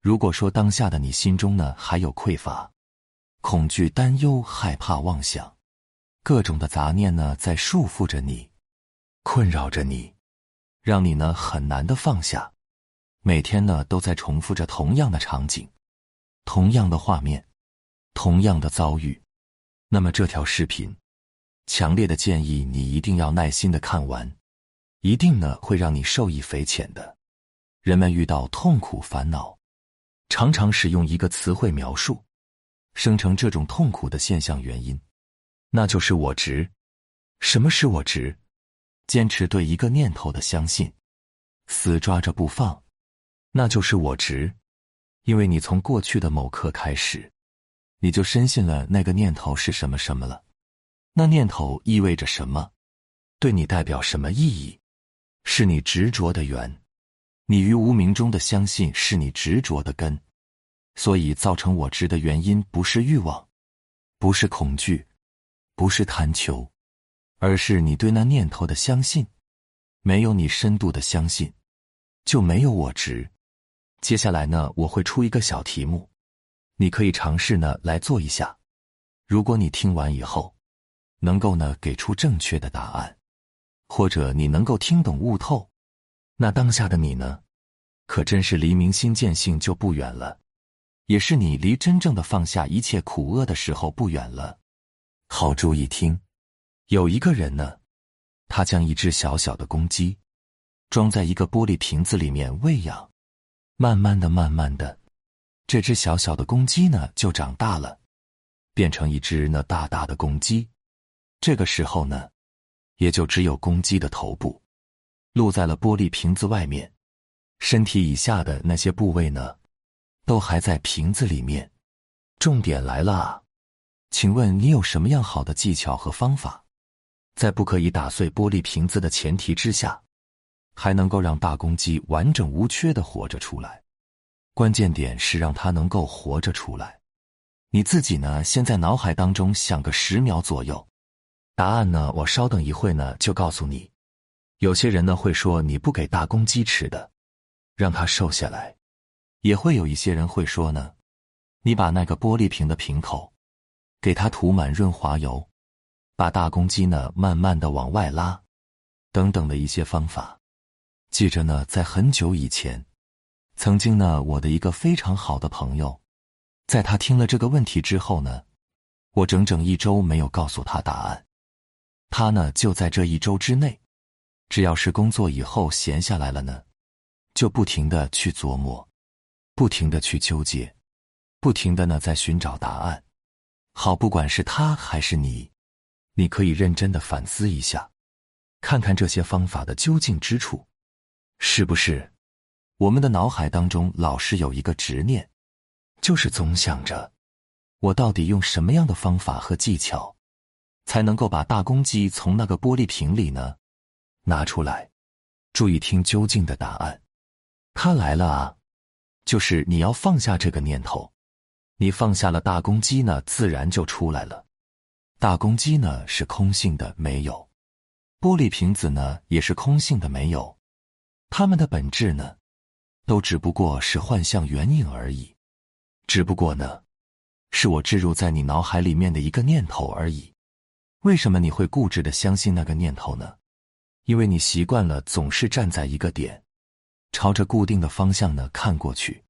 如果说当下的你心中呢还有匮乏、恐惧、担忧、害怕、妄想，各种的杂念呢在束缚着你，困扰着你，让你呢很难的放下。每天呢都在重复着同样的场景、同样的画面、同样的遭遇。那么这条视频，强烈的建议你一定要耐心的看完，一定呢会让你受益匪浅的。人们遇到痛苦、烦恼。常常使用一个词汇描述，生成这种痛苦的现象原因，那就是我执。什么是我执？坚持对一个念头的相信，死抓着不放，那就是我执。因为你从过去的某刻开始，你就深信了那个念头是什么什么了，那念头意味着什么，对你代表什么意义，是你执着的缘。你于无名中的相信是你执着的根，所以造成我执的原因不是欲望，不是恐惧，不是贪求，而是你对那念头的相信。没有你深度的相信，就没有我执。接下来呢，我会出一个小题目，你可以尝试呢来做一下。如果你听完以后，能够呢给出正确的答案，或者你能够听懂悟透。那当下的你呢，可真是离明心见性就不远了，也是你离真正的放下一切苦厄的时候不远了。好，注意听，有一个人呢，他将一只小小的公鸡装在一个玻璃瓶子里面喂养，慢慢的、慢慢的，这只小小的公鸡呢就长大了，变成一只那大大的公鸡。这个时候呢，也就只有公鸡的头部。露在了玻璃瓶子外面，身体以下的那些部位呢，都还在瓶子里面。重点来了，请问你有什么样好的技巧和方法，在不可以打碎玻璃瓶子的前提之下，还能够让大公鸡完整无缺的活着出来？关键点是让它能够活着出来。你自己呢，先在脑海当中想个十秒左右，答案呢，我稍等一会呢就告诉你。有些人呢会说你不给大公鸡吃的，让它瘦下来；也会有一些人会说呢，你把那个玻璃瓶的瓶口给它涂满润滑油，把大公鸡呢慢慢的往外拉，等等的一些方法。记着呢，在很久以前，曾经呢，我的一个非常好的朋友，在他听了这个问题之后呢，我整整一周没有告诉他答案，他呢就在这一周之内。只要是工作以后闲下来了呢，就不停的去琢磨，不停的去纠结，不停的呢在寻找答案。好，不管是他还是你，你可以认真的反思一下，看看这些方法的究竟之处，是不是我们的脑海当中老是有一个执念，就是总想着我到底用什么样的方法和技巧，才能够把大公鸡从那个玻璃瓶里呢？拿出来，注意听究竟的答案。他来了啊，就是你要放下这个念头。你放下了大公鸡呢，自然就出来了。大公鸡呢是空性的，没有；玻璃瓶子呢也是空性的，没有。它们的本质呢，都只不过是幻象原影而已。只不过呢，是我置入在你脑海里面的一个念头而已。为什么你会固执的相信那个念头呢？因为你习惯了总是站在一个点，朝着固定的方向呢看过去，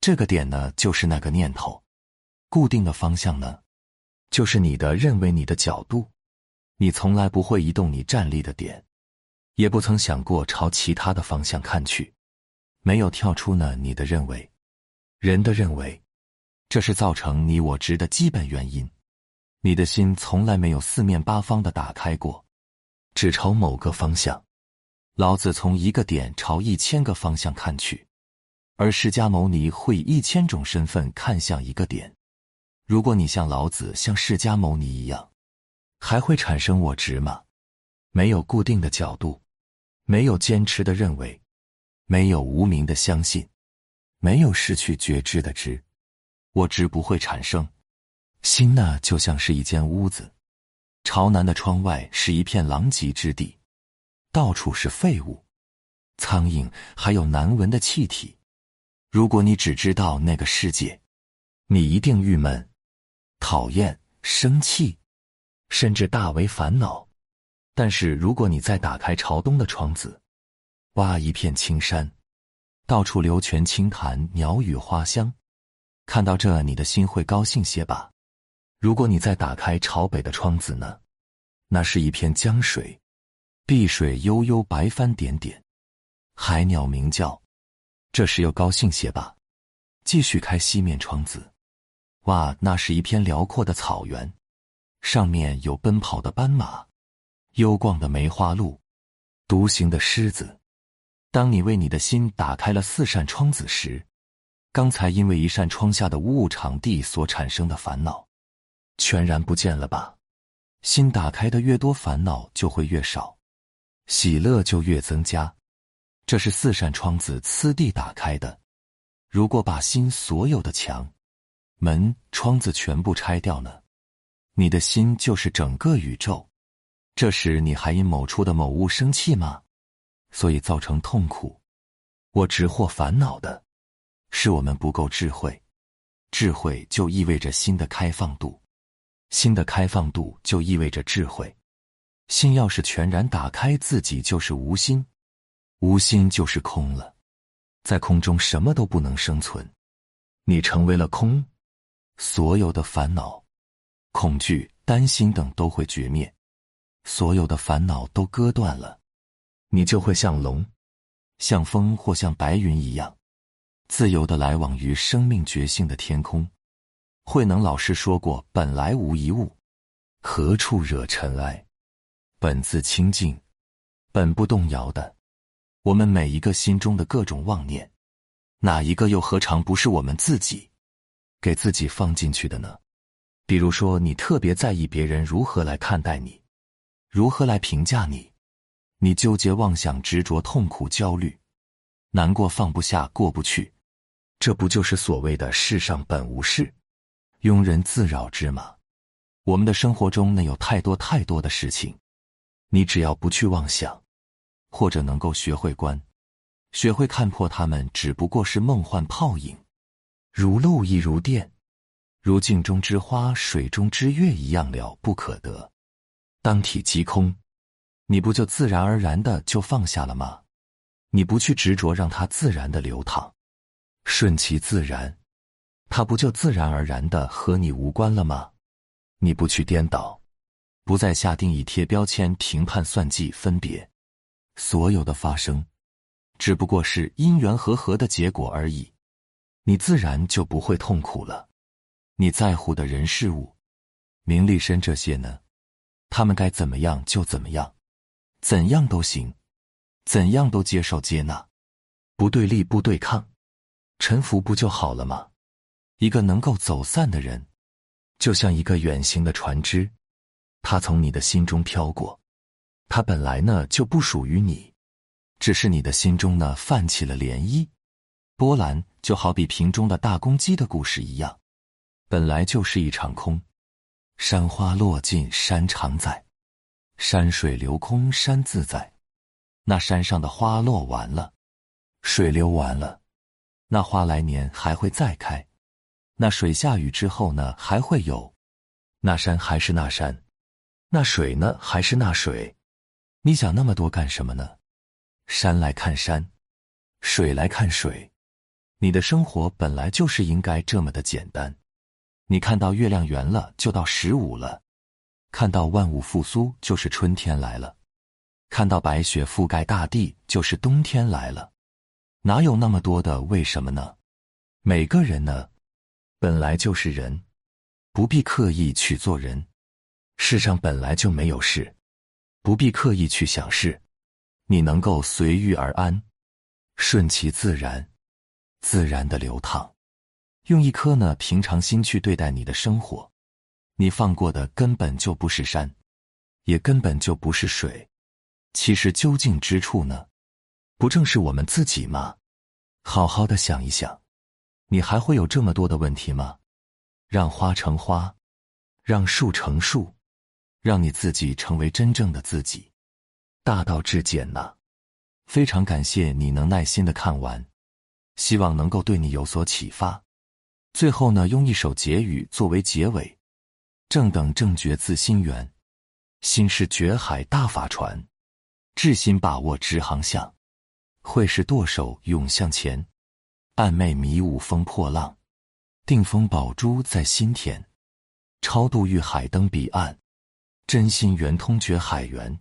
这个点呢就是那个念头，固定的方向呢，就是你的认为你的角度，你从来不会移动你站立的点，也不曾想过朝其他的方向看去，没有跳出呢你的认为，人的认为，这是造成你我执的基本原因，你的心从来没有四面八方的打开过。只朝某个方向，老子从一个点朝一千个方向看去，而释迦牟尼会以一千种身份看向一个点。如果你像老子、像释迦牟尼一样，还会产生我执吗？没有固定的角度，没有坚持的认为，没有无名的相信，没有失去觉知的知，我执不会产生。心呢，就像是一间屋子。朝南的窗外是一片狼藉之地，到处是废物、苍蝇，还有难闻的气体。如果你只知道那个世界，你一定郁闷、讨厌、生气，甚至大为烦恼。但是如果你再打开朝东的窗子，哇，一片青山，到处流泉清潭，鸟语花香，看到这，你的心会高兴些吧？如果你再打开朝北的窗子呢？那是一片江水，碧水悠悠，白帆点点，海鸟鸣叫，这时又高兴些吧？继续开西面窗子，哇，那是一片辽阔的草原，上面有奔跑的斑马，幽逛的梅花鹿，独行的狮子。当你为你的心打开了四扇窗子时，刚才因为一扇窗下的无物场地所产生的烦恼，全然不见了吧？心打开的越多，烦恼就会越少，喜乐就越增加。这是四扇窗子次第打开的。如果把心所有的墙、门、窗子全部拆掉呢？你的心就是整个宇宙。这时你还因某处的某物生气吗？所以造成痛苦，我直或烦恼的，是我们不够智慧。智慧就意味着心的开放度，心的开放度就意味着智慧。心要是全然打开，自己就是无心，无心就是空了，在空中什么都不能生存。你成为了空，所有的烦恼、恐惧、担心等都会绝灭，所有的烦恼都割断了。你就会像龙、像风或像白云一样，自由的来往于生命觉性的天空。慧能老师说过：“本来无一物，何处惹尘埃？本自清净，本不动摇的。”我们每一个心中的各种妄念，哪一个又何尝不是我们自己给自己放进去的呢？比如说，你特别在意别人如何来看待你，如何来评价你。你纠结、妄想、执着、痛苦、焦虑、难过、放不下、过不去，这不就是所谓的“世上本无事，庸人自扰之”吗？我们的生活中那有太多太多的事情，你只要不去妄想，或者能够学会观，学会看破它们，只不过是梦幻泡影，如露亦如电，如镜中之花、水中之月一样了不可得，当体即空。你不就自然而然的就放下了吗？你不去执着，让它自然的流淌，顺其自然，它不就自然而然的和你无关了吗？你不去颠倒，不再下定义、贴标签、评判、算计、分别，所有的发生，只不过是因缘和合的结果而已，你自然就不会痛苦了。你在乎的人事物，名利身这些呢？他们该怎么样就怎么样。怎样都行，怎样都接受接纳，不对立不对抗，臣服不就好了吗？一个能够走散的人，就像一个远行的船只，它从你的心中飘过，它本来呢就不属于你，只是你的心中呢泛起了涟漪、波澜，就好比瓶中的大公鸡的故事一样，本来就是一场空。山花落尽，山常在。山水流空，山自在。那山上的花落完了，水流完了，那花来年还会再开。那水下雨之后呢，还会有。那山还是那山，那水呢，还是那水。你想那么多干什么呢？山来看山，水来看水。你的生活本来就是应该这么的简单。你看到月亮圆了，就到十五了。看到万物复苏，就是春天来了；看到白雪覆盖大地，就是冬天来了。哪有那么多的为什么呢？每个人呢，本来就是人，不必刻意去做人。世上本来就没有事，不必刻意去想事。你能够随遇而安，顺其自然，自然的流淌，用一颗呢平常心去对待你的生活。你放过的根本就不是山，也根本就不是水，其实究竟之处呢？不正是我们自己吗？好好的想一想，你还会有这么多的问题吗？让花成花，让树成树，让你自己成为真正的自己，大道至简呐！非常感谢你能耐心的看完。希望能够对你有所启发。最后呢，用一首结语作为结尾：正等正觉自心源，心是绝海大法船，至心把握直航向，会是舵手涌向前，暗昧迷雾风破浪，定风宝珠在心田，超度欲海登彼岸，真心圆通觉海源。